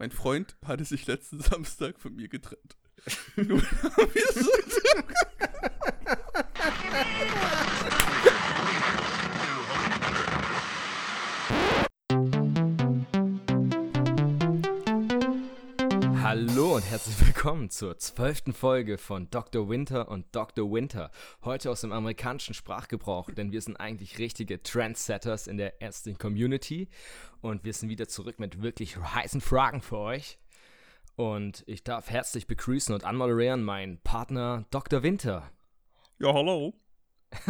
Mein Freund hatte sich letzten Samstag von mir getrennt. willkommen zur zwölften Folge von Dr. Winter und Dr. Winter. Heute aus dem amerikanischen Sprachgebrauch, denn wir sind eigentlich richtige Trendsetters in der ärztlichen Community und wir sind wieder zurück mit wirklich heißen Fragen für euch. Und ich darf herzlich begrüßen und anmoderieren meinen Partner Dr. Winter. Ja, hallo.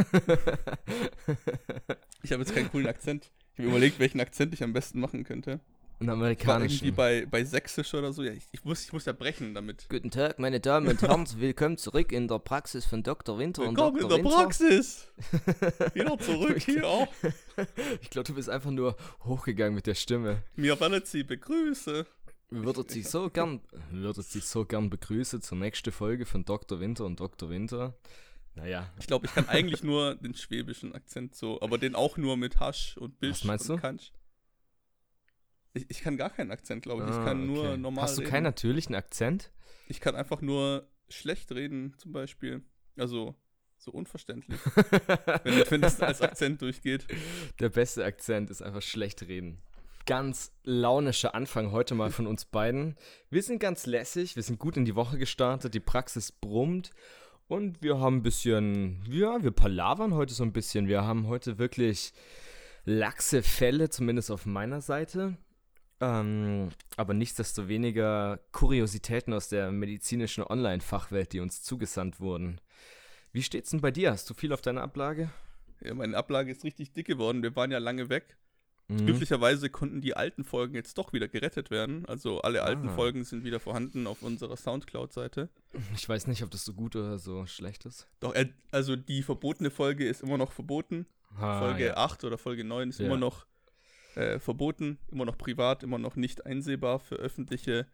ich habe jetzt keinen coolen Akzent. Ich habe überlegt, welchen Akzent ich am besten machen könnte. Ein War amerikanischen. irgendwie bei, bei Sächsisch oder so. Ja, ich, ich, muss, ich muss ja brechen damit. Guten Tag, meine Damen und Herren. Willkommen zurück in der Praxis von Dr. Winter und Willkommen Dr. in der Winter. Praxis. Wieder zurück hier. Ich glaube, du bist einfach nur hochgegangen mit der Stimme. Mir wollen Sie begrüßen. Wir würden Sie so gern, würden Sie so gern begrüßen zur nächsten Folge von Dr. Winter und Dr. Winter. Naja, Ich glaube, ich kann eigentlich nur den schwäbischen Akzent so, aber den auch nur mit Hasch und Bisch Was meinst und du? Kansch. Ich, ich kann gar keinen Akzent, glaube ich. ich ah, kann nur okay. normal Hast du reden. keinen natürlichen Akzent? Ich kann einfach nur schlecht reden, zum Beispiel. Also, so unverständlich, wenn, wenn das als Akzent durchgeht. Der beste Akzent ist einfach schlecht reden. Ganz launischer Anfang heute mal von uns beiden. Wir sind ganz lässig, wir sind gut in die Woche gestartet, die Praxis brummt und wir haben ein bisschen, ja, wir palavern heute so ein bisschen. Wir haben heute wirklich laxe Fälle, zumindest auf meiner Seite. Ähm, aber nichtsdestoweniger Kuriositäten aus der medizinischen Online-Fachwelt, die uns zugesandt wurden. Wie steht's denn bei dir? Hast du viel auf deiner Ablage? Ja, meine Ablage ist richtig dick geworden. Wir waren ja lange weg. Mhm. Glücklicherweise konnten die alten Folgen jetzt doch wieder gerettet werden. Also alle alten Ah. Folgen sind wieder vorhanden auf unserer Soundcloud-Seite. Ich weiß nicht, ob das so gut oder so schlecht ist. Doch, also die verbotene Folge ist immer noch verboten. Ah, Folge ja. 8 oder Folge 9 ist Ja. immer noch äh, verboten, immer noch privat, immer noch nicht einsehbar für öffentliche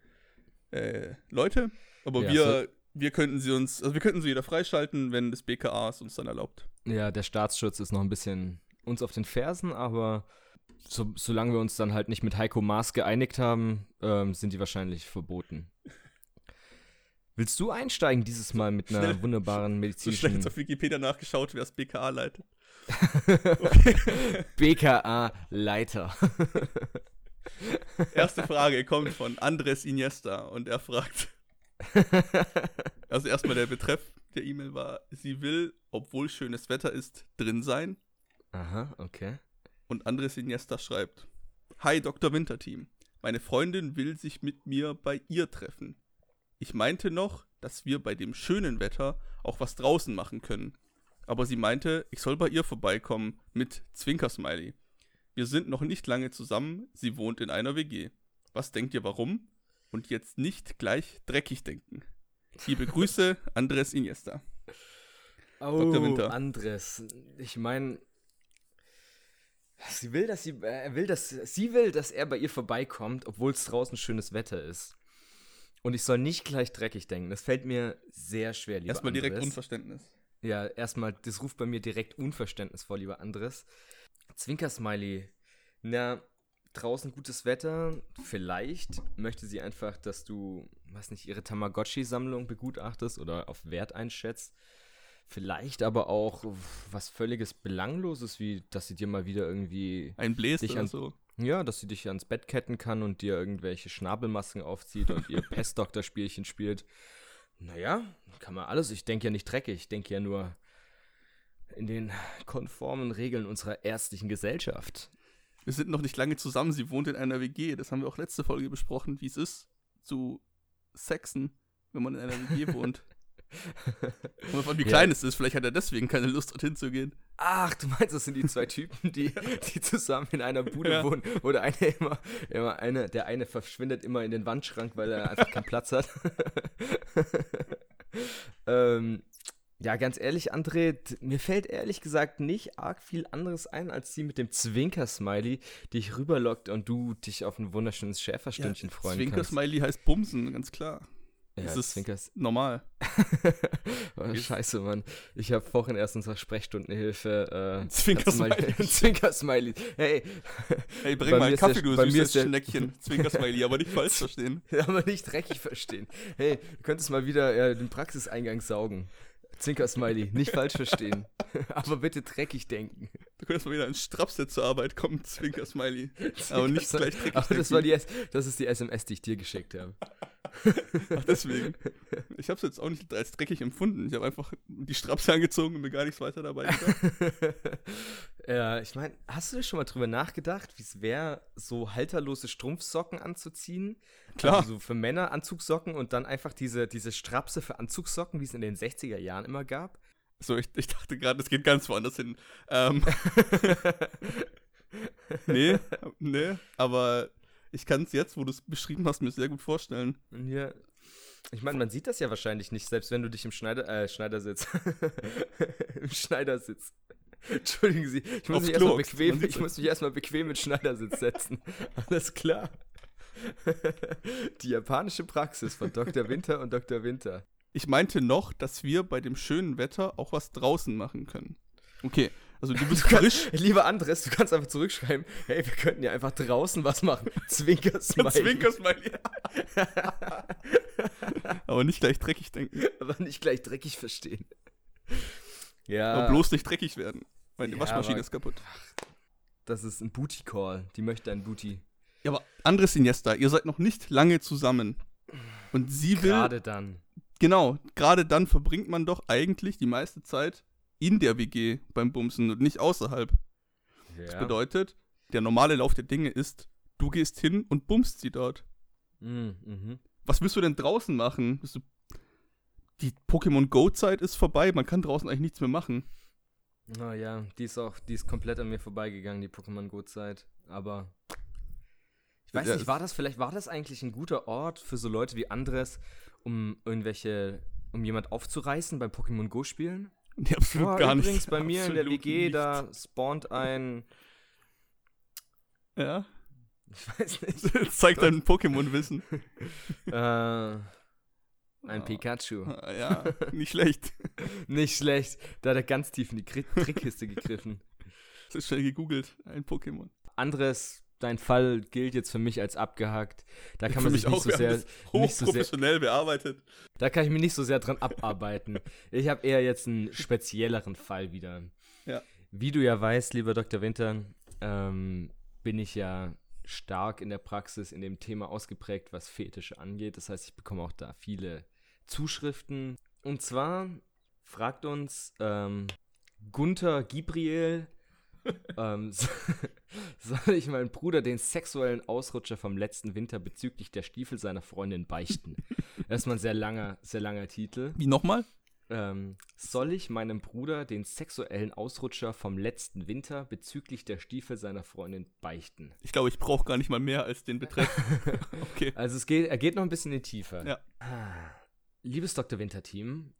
äh, Leute. Aber Ja, wir, wir könnten sie uns, also wir könnten sie wieder freischalten, wenn das BKA es uns dann erlaubt. ja, der Staatsschutz ist noch ein bisschen uns auf den Fersen, aber so, solange wir uns dann halt nicht mit Heiko Maas geeinigt haben, ähm, sind die wahrscheinlich verboten. Willst du einsteigen dieses Mal mit einer Schnell- wunderbaren So schnell medizinischen jetzt auf Wikipedia nachgeschaut, wer das BKA leitet. BKA-Leiter? Erste Frage kommt von Andres Iniesta und er fragt, also erstmal der Betreff der E-Mail war, sie will, obwohl schönes Wetter ist, drin sein. Aha, okay. Und Andres Iniesta schreibt: Hi Dr. Winterteam. Meine Freundin will sich mit mir bei ihr treffen. Ich meinte noch, dass wir bei dem schönen Wetter auch was draußen machen können. Aber sie meinte, ich soll bei ihr vorbeikommen mit Zwinkersmiley. Wir sind noch nicht lange zusammen, sie wohnt in einer WG. Was denkt ihr warum? Und jetzt nicht gleich dreckig denken. Liebe Grüße, Andres Iniesta. Oh, Dr. Winter. Andres. Ich meine, sie will, dass sie, äh, er will, dass sie will, dass er bei ihr vorbeikommt, obwohl es draußen schönes Wetter ist. Und ich soll nicht gleich dreckig denken. Das fällt mir sehr schwer, lieber Erstmal direkt Andres. Unverständnis. Ja, erstmal, das ruft bei mir direkt Unverständnis vor, lieber Andres. Zwinkersmiley. Na, draußen gutes Wetter. Vielleicht möchte sie einfach, dass du, weiß nicht, ihre Tamagotchi-Sammlung begutachtest oder auf Wert einschätzt. Vielleicht aber auch was völliges Belangloses, wie dass sie dir mal wieder irgendwie, Ein Dich oder so. Ja, dass sie dich ans Bett ketten kann und dir irgendwelche Schnabelmasken aufzieht und ihr Pestdoktor-Spielchen spielt. Naja, kann man alles. Ich denke ja nicht dreckig. Ich denke ja nur in den konformen Regeln unserer ärztlichen Gesellschaft. Wir sind noch nicht lange zusammen, sie wohnt in einer WG. Das haben wir auch letzte Folge besprochen, wie es ist, zu sexen, wenn man in einer WG wohnt. Und wie Ja. klein es ist, vielleicht hat er deswegen keine Lust, dorthin zu gehen. Ach, du meinst, das sind die zwei Typen, die, die zusammen in einer Bude Ja. wohnen, wo der eine immer, immer eine, der eine verschwindet immer in den Wandschrank, weil er einfach keinen Platz hat. ähm, ja, ganz ehrlich, André, mir fällt ehrlich gesagt nicht arg viel anderes ein, als die mit dem Zwinker-Smiley, die dich rüberlockt und du dich auf ein wunderschönes Schäferstündchen freuen kannst. Zwinker-Smiley heißt Bumsen, ganz klar. Ja, das ist Zwinkers. normal. oh, scheiße, Mann. Ich habe vorhin erst unsere Sprechstundenhilfe. Äh, Zwinker-Smiley. Zwinker-Smiley. Hey. Hey, bring Bei mal einen Kaffee, du süßes Schneckchen. Zwinker-Smiley, aber nicht falsch verstehen. Aber nicht dreckig verstehen. Hey, du könntest mal wieder äh, den Praxiseingang saugen. Zwinker-Smiley. Nicht falsch verstehen. Aber bitte dreckig denken. Du könntest mal wieder in Strapset zur Arbeit kommen, Zwinker-Smiley. Aber nicht Zwinker- gleich dreckig Aber das, war die, das ist die SMS, die ich dir geschickt habe. Ach, deswegen. Ich habe es jetzt auch nicht als dreckig empfunden. Ich habe einfach die Strapse angezogen und mir gar nichts weiter dabei gedacht. ja, ich meine, hast du dir schon mal drüber nachgedacht, wie es wäre, so halterlose Strumpfsocken anzuziehen? Klar. Also so für Männer Anzugsocken und dann einfach diese, diese Strapse für Anzugsocken, wie es in den 60er Jahren immer gab? So, ich, ich dachte gerade, es geht ganz woanders hin. Ähm, nee, nee, aber ich kann es jetzt, wo du es beschrieben hast, mir sehr gut vorstellen. Hier, ich meine, man sieht das ja wahrscheinlich nicht, selbst wenn du dich im Schneider, äh, Schneidersitz, im Schneidersitz. Entschuldigen Sie, ich muss Aufs mich erstmal bequem, ich muss mich erstmal bequem in Schneidersitz setzen. Alles klar. Die japanische Praxis von Dr. Winter und Dr. Winter. Ich meinte noch, dass wir bei dem schönen Wetter auch was draußen machen können. Okay, also du bist frisch. Lieber Andres, du kannst einfach zurückschreiben, hey, wir könnten ja einfach draußen was machen. Zwinker Smiley. Zwinker-Smiley. aber nicht gleich dreckig denken. Aber nicht gleich dreckig verstehen. Ja. Aber bloß nicht dreckig werden. Meine Ja, Waschmaschine aber- ist kaputt. Das ist ein Booty-Call. Die möchte ein Booty. Ja, aber Andres Iniesta, ihr seid noch nicht lange zusammen. Und sie will. Gerade dann. Genau, gerade dann verbringt man doch eigentlich die meiste Zeit in der WG beim Bumsen und nicht außerhalb. Das Ja. bedeutet, der normale Lauf der Dinge ist, du gehst hin und bummst sie dort. Mm, mhm. Was willst du denn draußen machen? Die Pokémon Go-Zeit ist vorbei, man kann draußen eigentlich nichts mehr machen. Oh ja, die ist auch, die ist komplett an mir vorbeigegangen, die Pokémon Go-Zeit. Aber ich weiß Ja, nicht, war das vielleicht, war das eigentlich ein guter Ort für so Leute wie Andres, um irgendwelche, um jemand aufzureißen beim Pokémon Go-Spielen? Nee, absolut Boah, gar nicht. übrigens bei mir in der Absolut WG, nicht. da spawnt ein, Ja, ich weiß nicht, das zeigt dein Pokémon-Wissen. äh, ein. Pikachu. Ah, Ja, nicht schlecht. Nicht schlecht, da hat er ganz tief in die Trickkiste gegriffen. Das ist schnell gegoogelt, ein Pokémon. Andres, dein Fall gilt jetzt für mich als abgehakt. Da kann Für man sich nicht so sehr, nicht so sehr, hochprofessionell bearbeitet. da kann ich mich nicht so sehr dran abarbeiten. Ich habe eher jetzt einen spezielleren Fall wieder. Ja. Wie du ja weißt, lieber Dr. Winter, ähm, bin ich ja stark in der Praxis in dem Thema ausgeprägt, was Fetische angeht. Das heißt, ich bekomme auch da viele Zuschriften. Und zwar fragt uns ähm, Gunther Gibriel, ähm, soll ich meinem Bruder den sexuellen Ausrutscher vom letzten Winter bezüglich der Stiefel seiner Freundin beichten? Erstmal ein sehr langer, sehr langer Titel. Wie nochmal? Ähm, soll ich meinem Bruder den sexuellen Ausrutscher vom letzten Winter bezüglich der Stiefel seiner Freundin beichten? Ich glaube, ich brauche gar nicht mal mehr als den Betreff. okay. Also es geht, er geht noch ein bisschen in die Tiefe. Ja. Ah. Liebes Dr. Winter-Team,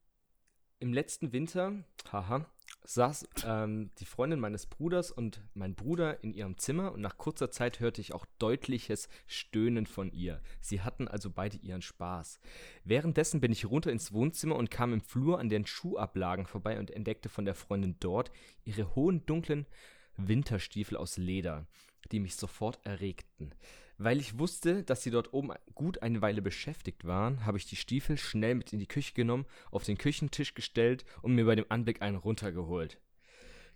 im letzten Winter, haha, saß ähm, die Freundin meines Bruders und mein Bruder in ihrem Zimmer und nach kurzer Zeit hörte ich auch deutliches Stöhnen von ihr. Sie hatten also beide ihren Spaß. Währenddessen bin ich runter ins Wohnzimmer und kam im Flur an den Schuhablagen vorbei und entdeckte von der Freundin dort ihre hohen dunklen Winterstiefel aus Leder, die mich sofort erregten. Weil ich wusste, dass sie dort oben gut eine Weile beschäftigt waren, habe ich die Stiefel schnell mit in die Küche genommen, auf den Küchentisch gestellt und mir bei dem Anblick einen runtergeholt.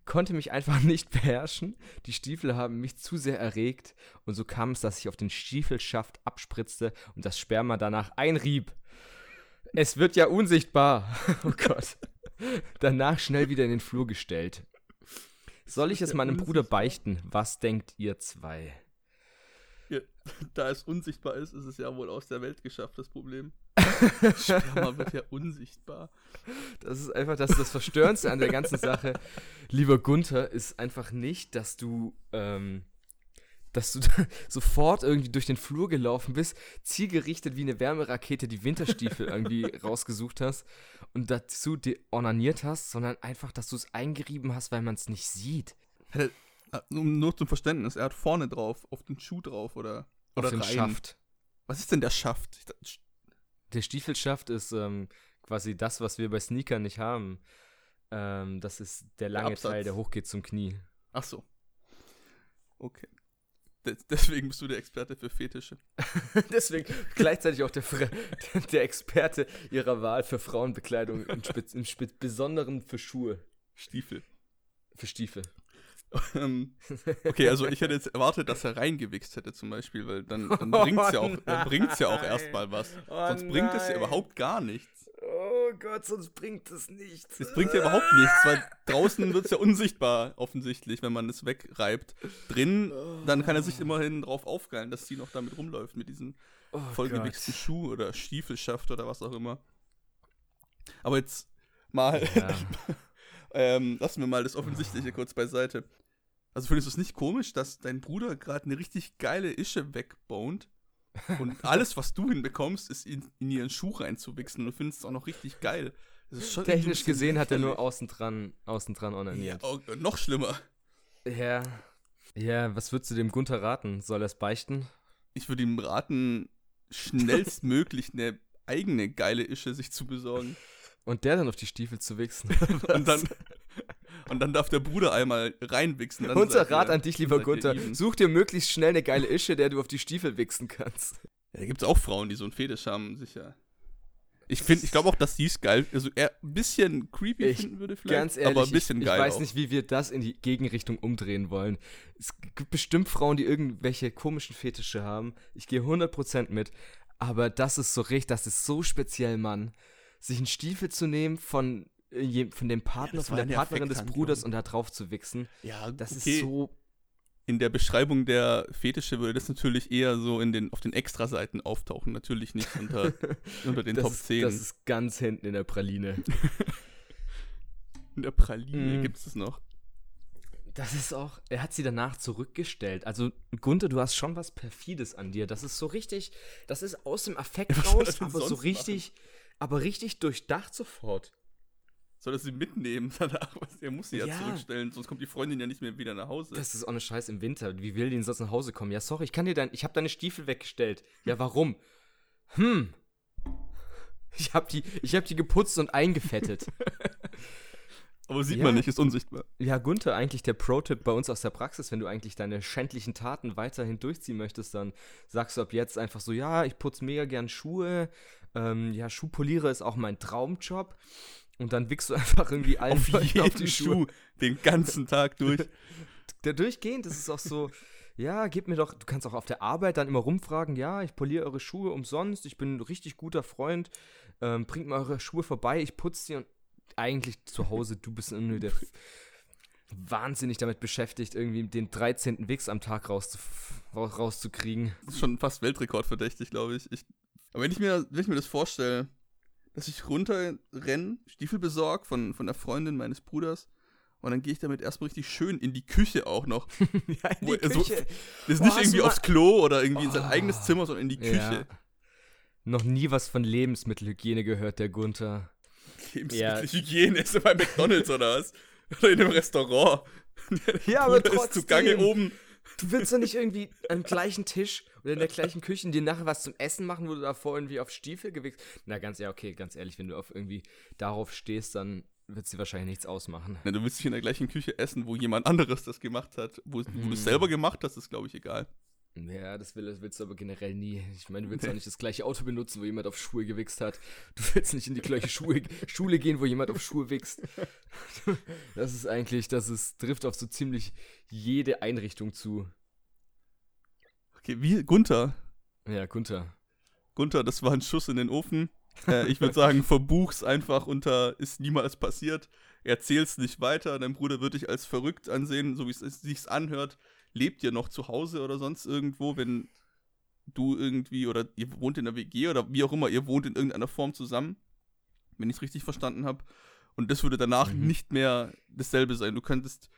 Konnte mich einfach nicht beherrschen, die Stiefel haben mich zu sehr erregt und so kam es, dass ich auf den Stiefelschaft abspritzte und das Sperma danach einrieb. Es wird ja unsichtbar. Oh Gott. Danach schnell wieder in den Flur gestellt. Soll ich es meinem Bruder beichten? Was denkt ihr zwei? Da es unsichtbar ist, ist es ja wohl aus der Welt geschafft, das Problem. Sperma wird ja unsichtbar. Das ist einfach das, das Verstörendste an der ganzen Sache. Lieber Gunther, ist einfach nicht, dass du, ähm, dass du sofort irgendwie durch den Flur gelaufen bist, zielgerichtet wie eine Wärmerakete die Winterstiefel irgendwie rausgesucht hast und dazu die ornaniert hast, sondern einfach, dass du es eingerieben hast, weil man es nicht sieht. Ah, Nur, zum Verständnis, er hat vorne drauf, auf den Schuh drauf oder, oder Auf den rein. Schaft. Was ist denn der Schaft? Der Stiefelschaft ist ähm, quasi das, was wir bei Sneakern nicht haben. Ähm, das ist der lange Absatz. Teil, der hochgeht zum Knie. Ach so. Okay. De deswegen bist du der Experte für Fetische. Deswegen gleichzeitig auch der, der Experte ihrer Wahl für Frauenbekleidung, im, Spez im Spez Besonderen für Schuhe, Stiefel. für Stiefel. Ähm, okay, also ich hätte jetzt erwartet, dass er reingewichst hätte zum Beispiel, weil dann, dann bringt's ja auch, dann bringt's ja auch nein. erstmal was. Oh Sonst bringt es ja nein. überhaupt gar nichts. Oh Gott, sonst bringt es nichts. Es bringt ja überhaupt nichts, weil draußen wird es ja unsichtbar offensichtlich, wenn man es wegreibt. Drin, dann kann er sich immerhin drauf aufgeilen, dass sie noch damit rumläuft mit diesem oh vollgewichsten Schuh oder Stiefelschaft oder was auch immer. Aber jetzt mal. Ja. ähm, lassen wir mal das Offensichtliche kurz beiseite. Also findest du es nicht komisch, dass dein Bruder gerade eine richtig geile Ische wegbont und alles, was du hinbekommst, ist in, in ihren Schuh reinzuwichsen und du findest es auch noch richtig geil. Technisch gesehen hat er nur außen dran, außen dran Ja, onaniert. oh, noch schlimmer. Ja. Ja, was würdest du dem Gunther raten? Soll er es beichten? Ich würde ihm raten, schnellstmöglich eine eigene geile Ische sich zu besorgen. Und der dann auf die Stiefel zu wichsen? Und dann, und dann darf der Bruder einmal reinwichsen. Unser seid ihr- Rat an dich, lieber Gunther. Such dir möglichst schnell eine geile Ische, der du auf die Stiefel wichsen kannst. Ja, da gibt es auch Frauen, die so einen Fetisch haben, sicher. Ich finde, ich glaube auch, dass sie es geil, also eher ein bisschen creepy Ich- finden würde vielleicht, Ganz ehrlich, aber ein bisschen ich, geil ich weiß auch. nicht, wie wir das in die Gegenrichtung umdrehen wollen. Es gibt bestimmt Frauen, die irgendwelche komischen Fetische haben. Ich gehe 100% mit. Aber das ist so richtig, das ist so speziell, Mann. Sich einen Stiefel zu nehmen von, von dem Partner, das von der Partnerin des. Bruders und da drauf zu wichsen. Ja, Das okay. ist so. In der Beschreibung der Fetische würde das natürlich eher so in den, auf den Extraseiten auftauchen, natürlich nicht unter, unter den Das Top ist, 10. das ist ganz hinten in der Praline. in der Praline Mm. gibt es das noch. Das ist auch, er hat sie danach zurückgestellt. Also, Gunther, du hast schon was Perfides an dir. Das ist so richtig, das ist aus dem Affekt Ja, raus, aber so richtig, aber richtig durchdacht sofort. Soll er sie mitnehmen danach? Er muss sie ja, Ja. zurückstellen, sonst kommt die Freundin ja nicht mehr wieder nach Hause. Das ist auch eine Scheiß im Winter. Wie will die denn sonst nach Hause kommen? Ja, sorry, ich kann dir dein, ich habe deine Stiefel weggestellt. Ja, warum? Hm. Ich habe die, ich habe die geputzt und eingefettet. aber sieht Ja. man nicht, ist unsichtbar. Ja, Gunther, eigentlich der Pro-Tipp bei uns aus der Praxis, wenn du eigentlich deine schändlichen Taten weiterhin durchziehen möchtest, dann sagst du ab jetzt einfach so, ja, ich putze mega gern Schuhe, ähm, ja, Schuhpoliere ist auch mein Traumjob und dann wickst du einfach irgendwie allen Auf Leuten jeden Schuh, den ganzen Tag durch. Der durchgehend, das ist auch so, ja, gib mir doch, du kannst auch auf der Arbeit dann immer rumfragen, ja, ich poliere eure Schuhe umsonst, ich bin ein richtig guter Freund, ähm, bringt mir eure Schuhe vorbei, ich putze sie und eigentlich zu Hause, du bist nur der wahnsinnig damit beschäftigt, irgendwie den 13. Wix am Tag raus, rauszukriegen. Das ist schon fast Weltrekordverdächtig, glaube ich. ich. Aber wenn ich, mir, wenn ich mir das vorstelle, dass ich runterrenne, Stiefel besorg von, von der Freundin meines Bruders und dann gehe ich damit erstmal richtig schön in die Küche auch noch. ja, in Wo- also, Das ist Boah, nicht irgendwie aufs Klo oder irgendwie in sein Oh. eigenes Zimmer, sondern in die Küche. Ja. Noch nie was von Lebensmittelhygiene gehört, der Gunther. Lebensmittelhygiene ist er bei McDonalds oder was? Oder in einem Restaurant. Ja, aber Bruder ist zugange trotzdem. oben. Du willst doch nicht irgendwie am gleichen Tisch oder in der gleichen Küche dir nachher was zum Essen machen, wo du davor irgendwie auf Stiefel gewichst. Na, ganz ja, okay, ganz ehrlich, wenn du auf irgendwie darauf stehst, dann wird dir wahrscheinlich nichts ausmachen. Na, du willst nicht in der gleichen Küche essen, wo jemand anderes das gemacht hat. Wo, wo du Hm. es selber gemacht hast, ist, glaube ich, egal. Ja, das will, das willst du aber generell nie. Ich meine, du willst auch nicht das gleiche Auto benutzen, wo jemand auf Schuhe gewichst hat. Du willst nicht in die gleiche Schuhe, Schule gehen, wo jemand auf Schuhe wichst. Das ist eigentlich, das ist, trifft auf so ziemlich jede Einrichtung zu. Okay, wie Gunther. Ja, Gunther. Gunther, das war ein Schuss in den Ofen. Äh, ich würde sagen, verbuch's einfach unter ist niemals passiert. Erzähl's nicht weiter. Dein Bruder wird dich als verrückt ansehen, so wie es sich anhört. Lebt ihr noch zu Hause oder sonst irgendwo, wenn du irgendwie oder ihr wohnt in der WG oder wie auch immer, ihr wohnt in irgendeiner Form zusammen, wenn ich es richtig verstanden habe. Und das würde danach Mhm. nicht mehr dasselbe sein. Du könntest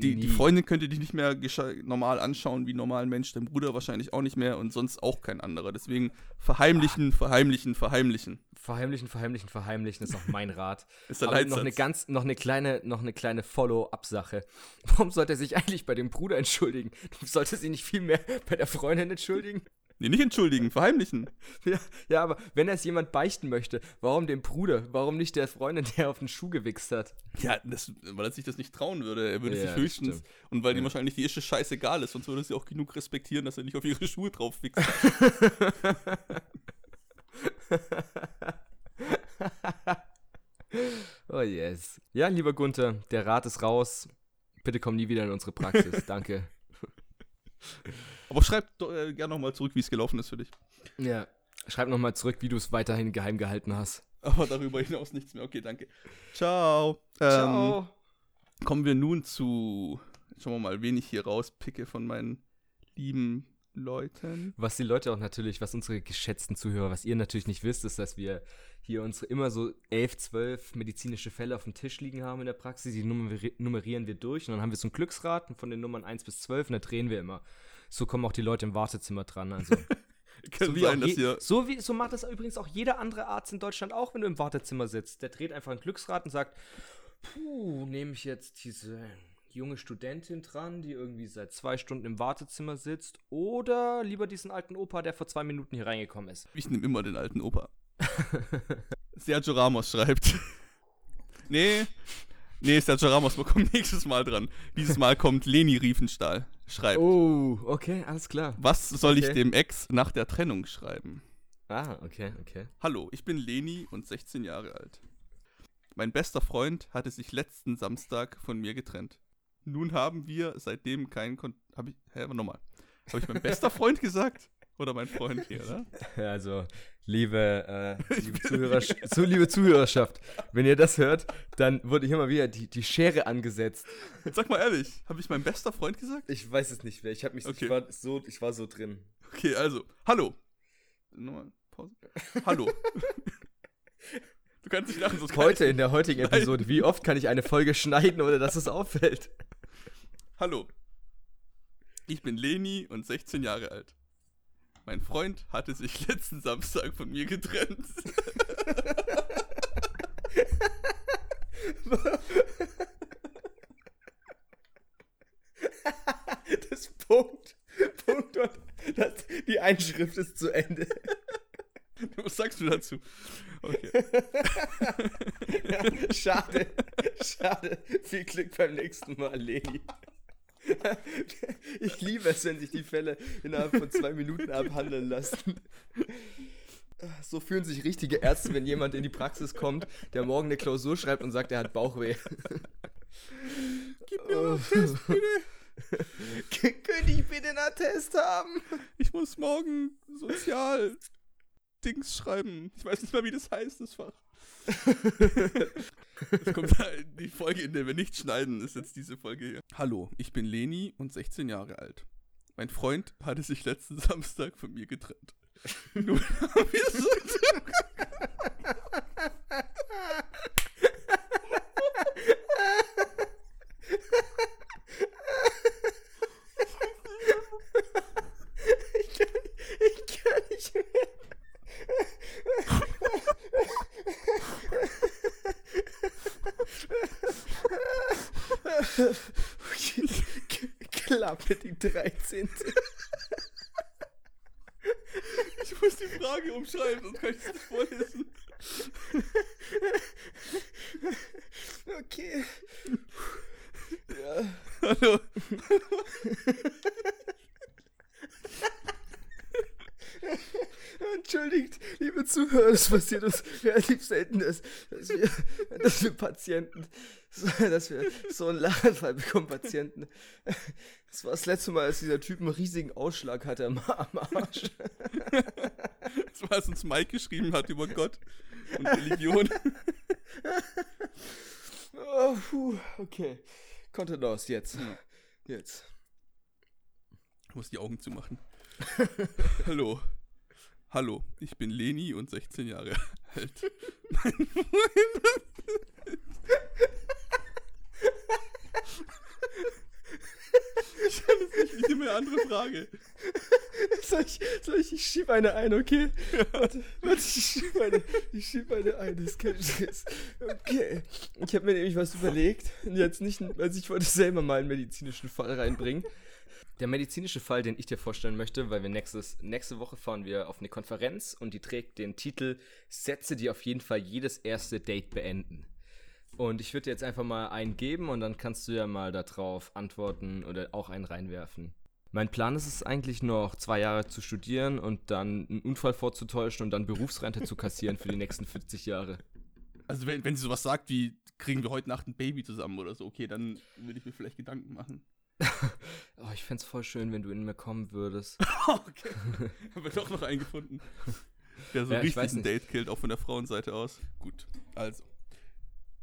die, die. Freundin könnte dich nicht mehr normal anschauen wie ein normaler Mensch, dein Bruder wahrscheinlich auch nicht mehr und sonst auch kein anderer. Deswegen verheimlichen, verheimlichen, verheimlichen. Verheimlichen, verheimlichen, verheimlichen ist auch mein Rat. Ist der Aber Leitsatz. noch eine ganz, noch eine kleine, noch eine kleine Follow-up-Sache. Warum sollte er sich eigentlich bei dem Bruder entschuldigen? Sollte sie nicht viel mehr bei der Freundin entschuldigen? Nee, nicht entschuldigen, verheimlichen. Ja, ja, aber wenn es jemand beichten möchte, warum dem Bruder? Warum nicht der Freundin, der auf den Schuh gewichst hat? Ja, das, weil er sich das nicht trauen würde. Er würde Ja, sich höchstens. stimmt. Und weil ihm Ja. wahrscheinlich die Ische scheißegal ist, sonst würde sie auch genug respektieren, dass er nicht auf ihre Schuhe drauf fixt. oh yes. Ja, lieber Gunther, der Rat ist raus. Bitte komm nie wieder in unsere Praxis. Danke. Aber schreib doch, äh, gerne nochmal zurück, wie es gelaufen ist für dich. Ja. Schreib nochmal zurück, wie du es weiterhin geheim gehalten hast. Aber darüber hinaus nichts mehr. Okay, danke. Ciao. Ähm, kommen wir nun zu. Schauen wir mal, wen ich hier rauspicke von meinen lieben Leuten. Was die Leute auch natürlich, was unsere geschätzten Zuhörer, was ihr natürlich nicht wisst, ist, dass wir hier unsere immer so 11, 12 medizinische Fälle auf dem Tisch liegen haben in der Praxis. Die nummeri nummerieren wir durch und dann haben wir so ein Glücksrad von den Nummern 1 bis 12 und da drehen wir immer. So kommen auch die Leute im Wartezimmer dran. Also, so, wie sein, je, so, wie, so macht das übrigens auch jeder andere Arzt in Deutschland auch, wenn du im Wartezimmer sitzt. Der dreht einfach ein Glücksrad und sagt, puh, nehme ich jetzt diese junge Studentin dran, die irgendwie seit zwei Stunden im Wartezimmer sitzt, oder lieber diesen alten Opa, der vor zwei Minuten hier reingekommen ist. Ich nehme immer den alten Opa. Sergio Ramos schreibt. nee. Nee, Sergio Ramos bekommt nächstes Mal dran. Dieses Mal kommt Leni Riefenstahl. Schreibt. Oh, okay, alles klar. Was soll ich Okay. dem Ex nach der Trennung schreiben? Ah, okay, okay. Hallo, ich bin Leni und 16 Jahre alt. Mein bester Freund hatte sich letzten Samstag von mir getrennt. Nun haben wir seitdem keinen Kon... Hab ich... Hä, aber nochmal. Habe ich mein bester Freund gesagt? Oder mein Freund hier, oder? Also, liebe, äh, liebe, Zuhörer, so, liebe Zuhörerschaft, wenn ihr das hört, dann wurde hier mal wieder die, die Schere angesetzt. Sag mal ehrlich, habe ich mein bester Freund gesagt? Ich weiß es nicht mehr. Ich habe mich, Okay. ich war so, ich war so drin. Okay, also, hallo. Nochmal, Pause. Hallo. du kannst nicht lachen, sonst Heute in der heutigen Nein. Episode, wie oft kann ich eine Folge schneiden, ohne dass es auffällt? Hallo. Ich bin Leni und 16 Jahre alt. Mein Freund hatte sich letzten Samstag von mir getrennt. Das Punkt, Punkt und das, die Einschrift ist zu Ende. Was sagst du dazu? Okay. Ja, schade, schade. Viel Glück beim nächsten Mal, Leni. Ich liebe es, wenn sich die Fälle innerhalb von zwei Minuten abhandeln lassen. So fühlen sich richtige Ärzte, wenn jemand in die Praxis kommt, der morgen eine Klausur schreibt und sagt, er hat Bauchweh. Gib mir mal einen Test, bitte. Könnte ich bitte einen Attest haben? Ich muss morgen sozial Dings schreiben. Ich weiß nicht mal, wie das heißt, das Fach. Es kommt die Folge, in der wir nicht schneiden, ist jetzt diese Folge hier. Hallo, ich bin Leni und 16 Jahre alt. Mein Freund hatte sich letzten Samstag von mir getrennt. Nun haben wir so Ich kann, ich kann nicht mehr. Klappe die 13. Ich muss die Frage umschreiben, sonst kann ich es nicht vorlesen. Okay. Ja. Hallo. Entschuldigt, liebe Zuhörer, das passiert uns relativ selten, dass, dass, wir, dass wir Patienten, dass wir so einen Lachanfall bekommen, Patienten. Das war das letzte Mal, als dieser Typ einen riesigen Ausschlag hatte am, am Arsch. Das war, was uns Mike geschrieben hat über Gott und Religion. Oh, puh, okay. Kontenance, jetzt. Ja. Jetzt. Ich muss die Augen zumachen. Hallo. Hallo, ich bin Leni und 16 Jahre alt. Mein Freund. Ich kann es nicht, ich nehme eine andere Frage. Soll ich, soll ich, ich schieb eine ein, okay? Warte, warte, ich schieb eine, ich schieb eine ein, das ist kein Stress. Okay. Ich habe mir nämlich was überlegt. Und jetzt nicht, also ich wollte selber mal einen medizinischen Fall reinbringen. Der medizinische Fall, den ich dir vorstellen möchte, weil wir nächstes, nächste Woche fahren wir auf eine Konferenz und die trägt den Titel Sätze, die auf jeden Fall jedes erste Date beenden. Und ich würde dir jetzt einfach mal einen geben und dann kannst du ja mal darauf antworten oder auch einen reinwerfen. Mein Plan ist es eigentlich noch zwei Jahre zu studieren und dann einen Unfall vorzutäuschen und dann Berufsrente zu kassieren für die nächsten 40 Jahre. Also wenn, wenn sie sowas sagt wie, kriegen wir heute Nacht ein Baby zusammen oder so, okay, dann würde ich mir vielleicht Gedanken machen. oh, ich fände es voll schön, wenn du in mir kommen würdest. okay. Haben wir doch noch einen gefunden. Der so ja, richtig ein Date killt, auch von der Frauenseite aus. Gut, also.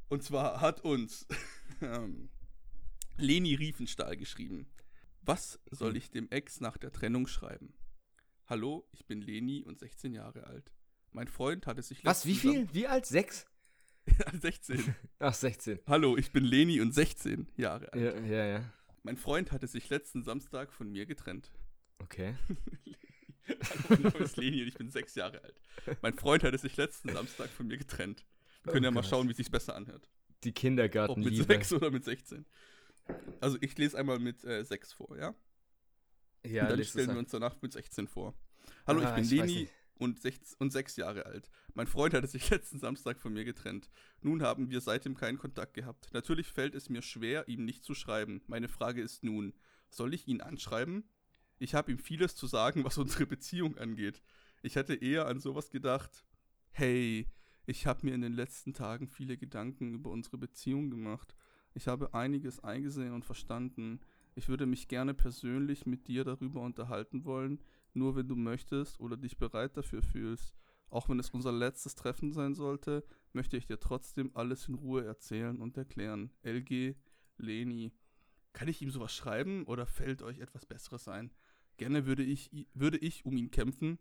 Und zwar hat uns ähm, Leni Riefenstahl geschrieben. Was soll ich dem Ex nach der Trennung schreiben? Hallo, ich bin Leni und 16 Jahre alt. Mein Freund hatte sich Was, wie viel? Wie alt? Sechs? Ja, 16. Ach, 16. Hallo, ich bin Leni und 16 Jahre alt. Ja, ja, ja. Mein Freund hatte sich letzten Samstag von mir getrennt. Okay. Hallo, mein Name ist Leni und ich bin sechs Jahre alt. Mein Freund hatte sich letzten Samstag von mir getrennt. Wir können oh ja mal schauen, wie es sich besser anhört. Die Kindergartenliebe. Ob mit sechs oder mit 16. Also ich lese einmal mit äh, 6 vor, ja? Ja, und dann stellen wir uns danach mit 16 vor. Hallo, ah, ich bin ich Leni und, sechs, und sechs Jahre alt. Mein Freund hatte sich letzten Samstag von mir getrennt. Nun haben wir seitdem keinen Kontakt gehabt. Natürlich fällt es mir schwer, ihm nicht zu schreiben. Meine Frage ist nun, soll ich ihn anschreiben? Ich habe ihm vieles zu sagen, was unsere Beziehung angeht. Ich hatte eher an sowas gedacht. Hey, ich habe mir in den letzten Tagen viele Gedanken über unsere Beziehung gemacht. Ich habe einiges eingesehen und verstanden. Ich würde mich gerne persönlich mit dir darüber unterhalten wollen, nur wenn du möchtest oder dich bereit dafür fühlst. Auch wenn es unser letztes Treffen sein sollte, möchte ich dir trotzdem alles in Ruhe erzählen und erklären. LG, Leni. Kann ich ihm sowas schreiben oder fällt euch etwas Besseres ein? Gerne würde ich, würde ich um ihn kämpfen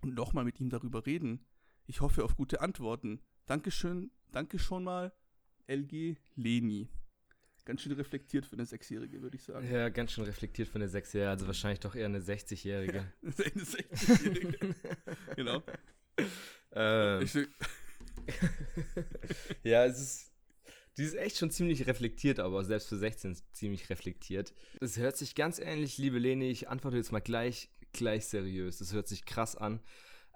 und nochmal mit ihm darüber reden. Ich hoffe auf gute Antworten. Dankeschön, danke schon mal, LG Leni. Ganz schön reflektiert für eine Sechsjährige, würde ich sagen. Ja, ganz schön reflektiert für eine Sechsjährige, also wahrscheinlich doch eher eine 60-Jährige. eine 60-Jährige. genau. Ähm. ja, es ist. Die ist echt schon ziemlich reflektiert, aber selbst für 16 ziemlich reflektiert. Es hört sich ganz ähnlich, liebe Leni, ich antworte jetzt mal gleich, gleich seriös. Es hört sich krass an,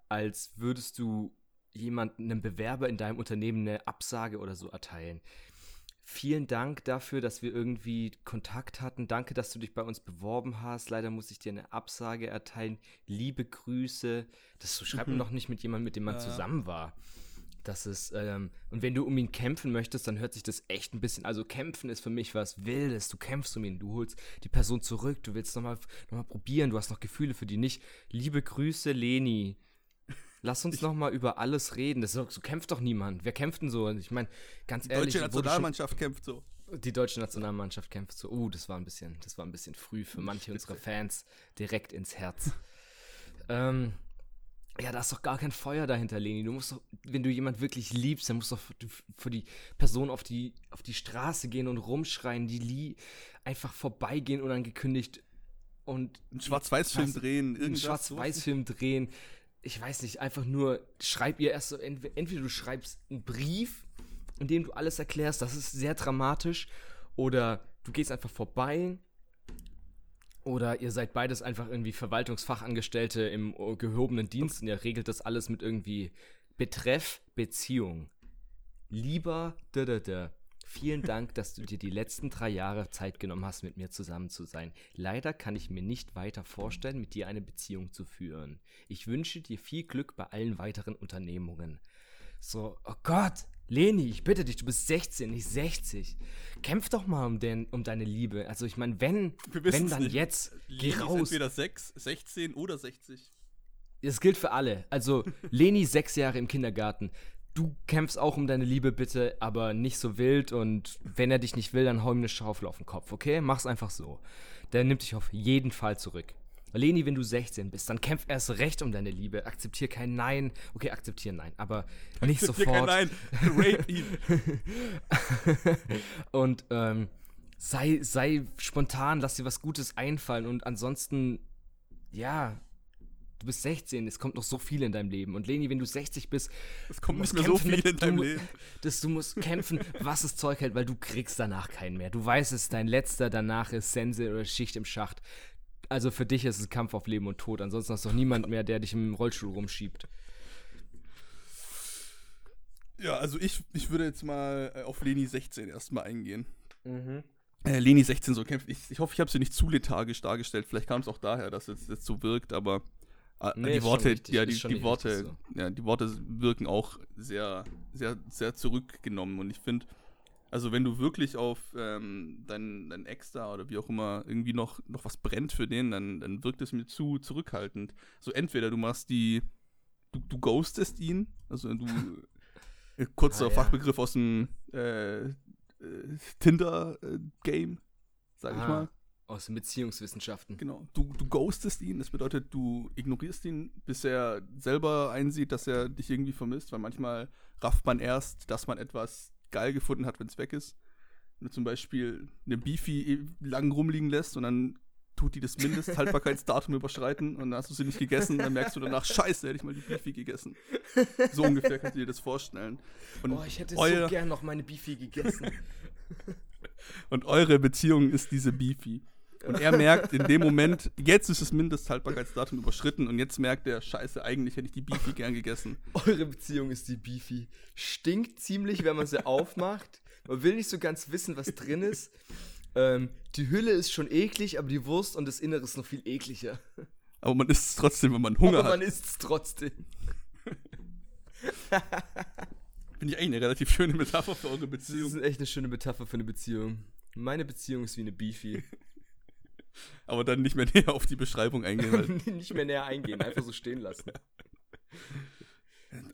als würdest du jemanden, einem Bewerber in deinem Unternehmen eine Absage oder so erteilen. Vielen Dank dafür, dass wir irgendwie Kontakt hatten. Danke, dass du dich bei uns beworben hast. Leider muss ich dir eine Absage erteilen. Liebe Grüße. Das so schreibt man noch nicht mit jemandem, mit dem man ja. zusammen war. Das ist, ähm, und wenn du um ihn kämpfen möchtest, dann hört sich das echt ein bisschen, also kämpfen ist für mich was Wildes. Du kämpfst um ihn, du holst die Person zurück, du willst nochmal noch mal probieren, du hast noch Gefühle für die nicht. Liebe Grüße, Leni. Lass uns noch mal über alles reden. Das ist, so kämpft doch niemand. Wer kämpft denn so? Ich meine, ganz ehrlich. Die deutsche Nationalmannschaft kämpft so. Die deutsche Nationalmannschaft kämpft so. Oh, das war ein bisschen, das war ein bisschen früh für manche unserer Fans direkt ins Herz. ähm, ja, da ist doch gar kein Feuer dahinter, Leni. Du musst doch, wenn du jemand wirklich liebst, dann musst du für die Person auf die, auf die Straße gehen und rumschreien, die Lie einfach vorbeigehen unangekündigt und einen Schwarz-Weiß-Film drehen, einen Schwarz-Weiß-Film drehen, ich weiß nicht, einfach nur, schreib ihr erst so, entweder du schreibst einen Brief, in dem du alles erklärst, das ist sehr dramatisch, oder du gehst einfach vorbei, oder ihr seid beides einfach irgendwie Verwaltungsfachangestellte im gehobenen Dienst und ihr regelt das alles mit irgendwie Betreff Beziehung. Lieber, da, da, da. Vielen Dank, dass du dir die letzten drei Jahre Zeit genommen hast, mit mir zusammen zu sein. Leider kann ich mir nicht weiter vorstellen, mit dir eine Beziehung zu führen. Ich wünsche dir viel Glück bei allen weiteren Unternehmungen. So, oh Gott, Leni, ich bitte dich, du bist 16, nicht 60. Kämpf doch mal um, den, um deine Liebe. Also ich meine, wenn, wenn dann nicht. jetzt, geh Leni raus. Ist entweder 6, 16 oder 60. Das gilt für alle. Also Leni sechs Jahre im Kindergarten du kämpfst auch um deine Liebe bitte, aber nicht so wild und wenn er dich nicht will, dann hau ihm eine Schaufel auf den Kopf, okay? Mach's einfach so. Der nimmt dich auf jeden Fall zurück. Leni, wenn du 16 bist, dann kämpf erst recht um deine Liebe. Akzeptier kein Nein. Okay, akzeptier Nein, aber nicht akzeptier sofort. Kein Nein. Rape ihn. und ähm, sei, sei spontan, lass dir was Gutes einfallen und ansonsten, ja, du bist 16, es kommt noch so viel in deinem Leben. Und Leni, wenn du 60 bist, es kommt nicht mehr so viel in deinem du, Leben. Dass du musst kämpfen, was das Zeug hält, weil du kriegst danach keinen mehr. Du weißt es, dein letzter danach ist Sense oder Schicht im Schacht. Also für dich ist es ein Kampf auf Leben und Tod. Ansonsten hast du doch niemand mehr, der dich im Rollstuhl rumschiebt. Ja, also ich, ich würde jetzt mal äh, auf Leni 16 erstmal eingehen. Mhm. Äh, Leni 16 so kämpft. Ich, ich hoffe, ich habe sie nicht zu lethargisch dargestellt. Vielleicht kam es auch daher, dass es jetzt so wirkt, aber Nee, die Worte, ja, die, die Worte, richtig ja, die Worte wirken auch sehr, sehr, sehr zurückgenommen. Und ich finde, also wenn du wirklich auf ähm, deinen dein Ex da oder wie auch immer irgendwie noch, noch was brennt für den, dann, dann wirkt es mir zu zurückhaltend. So entweder du machst die, du, du ghostest ihn, also du äh, kurzer Ah, ja. Fachbegriff aus dem äh, äh, Tinder-Game, sag ich Ah. mal. Aus den Beziehungswissenschaften. Genau. Du, du ghostest ihn, das bedeutet, du ignorierst ihn, bis er selber einsieht, dass er dich irgendwie vermisst, weil manchmal rafft man erst, dass man etwas geil gefunden hat, wenn es weg ist. Wenn du zum Beispiel eine Beefy lang rumliegen lässt und dann tut die das Mindesthaltbarkeitsdatum überschreiten und dann hast du sie nicht gegessen, dann merkst du danach, scheiße, hätte ich mal die Beefy gegessen. So ungefähr kannst du dir das vorstellen. Und, Oh, ich hätte so gern noch meine Beefy gegessen. und eure Beziehung ist diese Beefy. Und er merkt in dem Moment, jetzt ist das Mindesthaltbarkeitsdatum überschritten und jetzt merkt er, scheiße, eigentlich hätte ich die Beefy gern gegessen. Eure Beziehung ist die Beefy. Stinkt ziemlich, wenn man sie aufmacht. Man will nicht so ganz wissen, was drin ist. Ähm, die Hülle ist schon eklig, aber die Wurst und das Innere ist noch viel ekliger. Aber man isst es trotzdem, wenn man Hunger aber man hat. isst es trotzdem. Finde ich eigentlich eine relativ schöne Metapher für eure Das Beziehung. ist echt eine schöne Metapher für eine Beziehung. Meine Beziehung ist wie eine Beefy. Aber dann nicht mehr näher auf die Beschreibung eingehen, weil nicht mehr näher eingehen, einfach so stehen lassen.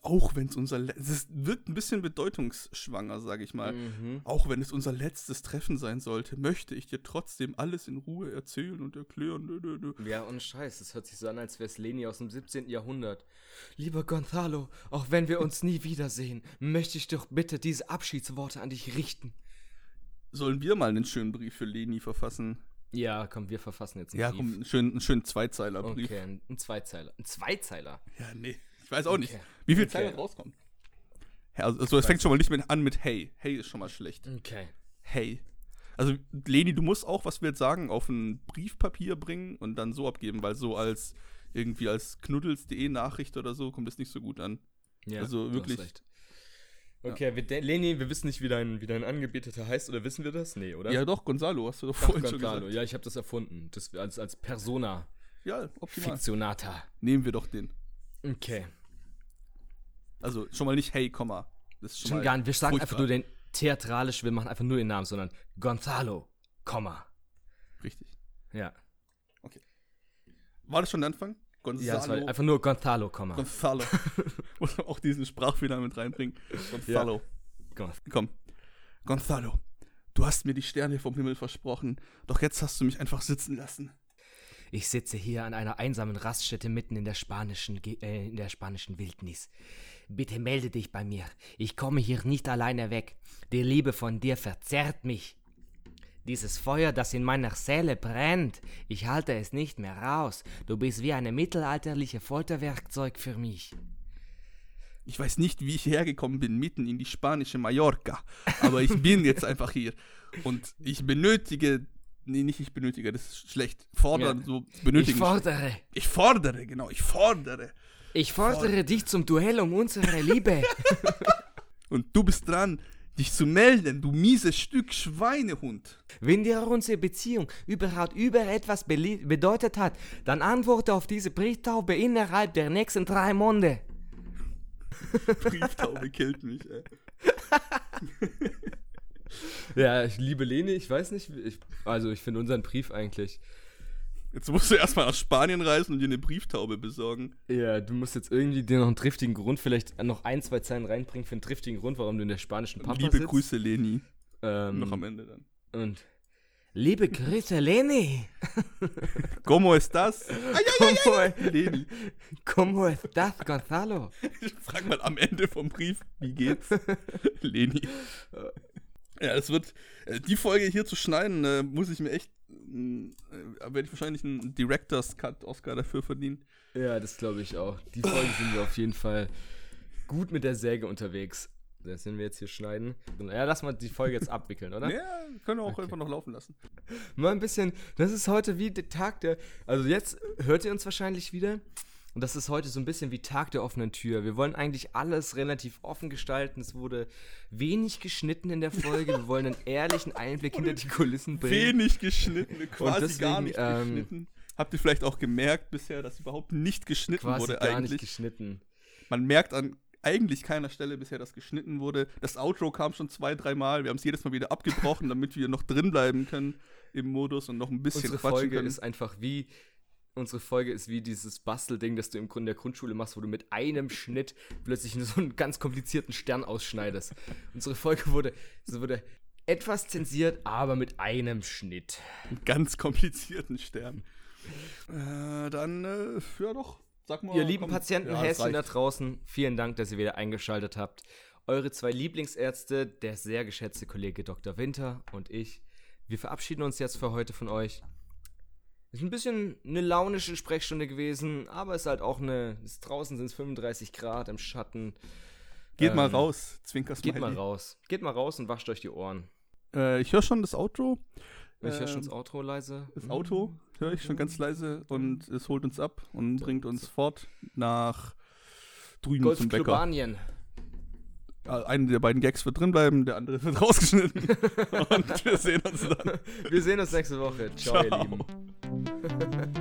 auch wenn es unser Le es wirkt ein bisschen bedeutungsschwanger, sage ich mal. Mhm. Auch wenn es unser letztes Treffen sein sollte, möchte ich dir trotzdem alles in Ruhe erzählen und erklären. Nö, nö, nö. Ja, und Scheiß, das hört sich so an, als wäre es Leni aus dem 17. Jahrhundert. Lieber Gonzalo, auch wenn wir uns nie wiedersehen, möchte ich doch bitte diese Abschiedsworte an dich richten. Sollen wir mal einen schönen Brief für Leni verfassen? Ja, komm, wir verfassen jetzt einen Ja, Brief. komm, einen schönen, einen schönen Zweizeilerbrief. Okay, ein, ein Zweizeiler. Ein Zweizeiler? Ja, nee. Ich weiß auch nicht, Okay. wie viel Okay. Zeilen rauskommt. Ja, also, also es fängt schon mal nicht mit, an mit Hey. Hey ist schon mal schlecht. Okay. Hey. Also, Leni, du musst auch, was wir jetzt sagen, auf ein Briefpapier bringen und dann so abgeben, weil so als irgendwie als knuddels.de Nachricht oder so kommt es nicht so gut an. Ja, Also du hast wirklich- recht. Okay, wir, de- Leni, wir wissen nicht, wie dein, wie dein Angebeteter heißt, oder wissen wir das? Nee, oder? Ja, doch, Gonzalo, hast du doch Ach, vorhin schon Gonzalo. gesagt. Ja, ich habe das erfunden. Das als, als Persona. Ja, optimal. Fiktionata. Nehmen wir doch den. Okay. Also schon mal nicht Hey, Komma. Das ist schon, Schon mal gar nicht. Wir sagen furchtbar. einfach nur den theatralisch, wir machen einfach nur den Namen, sondern Gonzalo, Komma. Richtig. Ja. War das schon der Anfang? Ja, das war Gonzalo. einfach nur Gonzalo, Komma. Gonzalo. Muss man auch diesen Sprachfehler mit reinbringen. Gonzalo. Gon- Komm. Gonzalo, du hast mir die Sterne vom Himmel versprochen, doch jetzt hast du mich einfach sitzen lassen. Ich sitze hier an einer einsamen Raststätte mitten in der spanischen, Ge äh, in der spanischen Wildnis. Bitte melde dich bei mir. Ich komme hier nicht alleine weg. Die Liebe von dir verzerrt mich. Dieses Feuer, das in meiner Seele brennt, ich halte es nicht mehr raus. Du bist wie ein mittelalterliches Folterwerkzeug für mich. Ich weiß nicht, wie ich hergekommen bin, mitten in die spanische Mallorca, aber ich bin jetzt einfach hier. Und ich benötige, nee, nicht ich benötige, das ist schlecht. Fordern, Ja. so Ich benötigen. fordere, ich fordere, genau, ich fordere. ich fordere dich zum Duell um unsere Liebe. Und du bist dran, dich zu melden, du mieses Stück Schweinehund. Wenn dir unsere Beziehung überhaupt über etwas bedeutet hat, dann antworte auf diese Brieftaube innerhalb der nächsten drei Monate. Brieftaube killt mich, ey. Ja, ich liebe Leni, ich weiß nicht, ich, also ich finde unseren Brief eigentlich. Jetzt musst du erstmal nach Spanien reisen und dir eine Brieftaube besorgen. Ja, du musst jetzt irgendwie dir noch einen triftigen Grund, vielleicht noch ein, zwei Zeilen reinbringen für einen triftigen Grund, warum du in der spanischen Pampa Liebe sitzt. Grüße, Leni. Ähm, Noch am Ende dann. Und liebe Grüße, Leni. ¿Cómo estás? ¿Cómo, Leni. ¿Cómo estás, Gonzalo? Ich frag mal am Ende vom Brief, wie geht's? Leni. Ja, es wird, äh, die Folge hier zu schneiden, äh, muss ich mir echt, mh, äh, werde ich wahrscheinlich einen Director's Cut Oscar dafür verdienen. Ja, das glaube ich auch. Die Folge sind wir auf jeden Fall gut mit der Säge unterwegs. Das sind wir jetzt hier schneiden. Ja, lass mal die Folge jetzt abwickeln, oder? Ja, können wir auch Okay. einfach noch laufen lassen. Mal ein bisschen, das ist heute wie der Tag der, also jetzt hört ihr uns wahrscheinlich wieder. Und das ist heute so ein bisschen wie Tag der offenen Tür. Wir wollen eigentlich alles relativ offen gestalten. Es wurde wenig geschnitten in der Folge. Wir wollen einen ehrlichen Einblick hinter die Kulissen bringen. Wenig geschnitten, quasi deswegen, gar nicht ähm, geschnitten. Habt ihr vielleicht auch gemerkt bisher, dass überhaupt nicht geschnitten Quasi wurde gar eigentlich? nicht geschnitten. Man merkt an eigentlich keiner Stelle bisher, dass geschnitten wurde. Das Outro kam schon zwei, dreimal. Wir haben es jedes Mal wieder abgebrochen, damit wir noch drin bleiben können im Modus und noch ein bisschen Unsere quatschen Folge können. ist einfach wie. Unsere Folge ist wie dieses Bastelding, das du im Grunde in der Grundschule machst, wo du mit einem Schnitt plötzlich so einen ganz komplizierten Stern ausschneidest. Unsere Folge wurde, sie wurde etwas zensiert, aber mit einem Schnitt. einen ganz komplizierten Stern. Äh, dann, äh, ja doch, sag mal. Ihr lieben komm. Patienten, Ja, Häschen da draußen, vielen Dank, dass ihr wieder eingeschaltet habt. Eure zwei Lieblingsärzte, der sehr geschätzte Kollege Dr. Winter und ich, wir verabschieden uns jetzt für heute von euch. Ist ein bisschen eine launische Sprechstunde gewesen, aber es ist halt auch eine. Es, draußen sind es 35 Grad im Schatten. Geht mal Ähm, raus, Zwinker Geht mal raus. Geht mal raus und wascht euch die Ohren. Äh, ich höre schon das Outro. Ich höre schon Ähm, das Outro leise. Das Auto höre ich schon ganz leise und es holt uns ab und bringt uns fort nach drüben Golf zum Bäcker. Globanien. Äh, Einer der beiden Gags wird drinbleiben, der andere wird rausgeschnitten. und wir sehen uns dann. Wir sehen uns nächste Woche. Ciao, ihr Ciao. Lieben.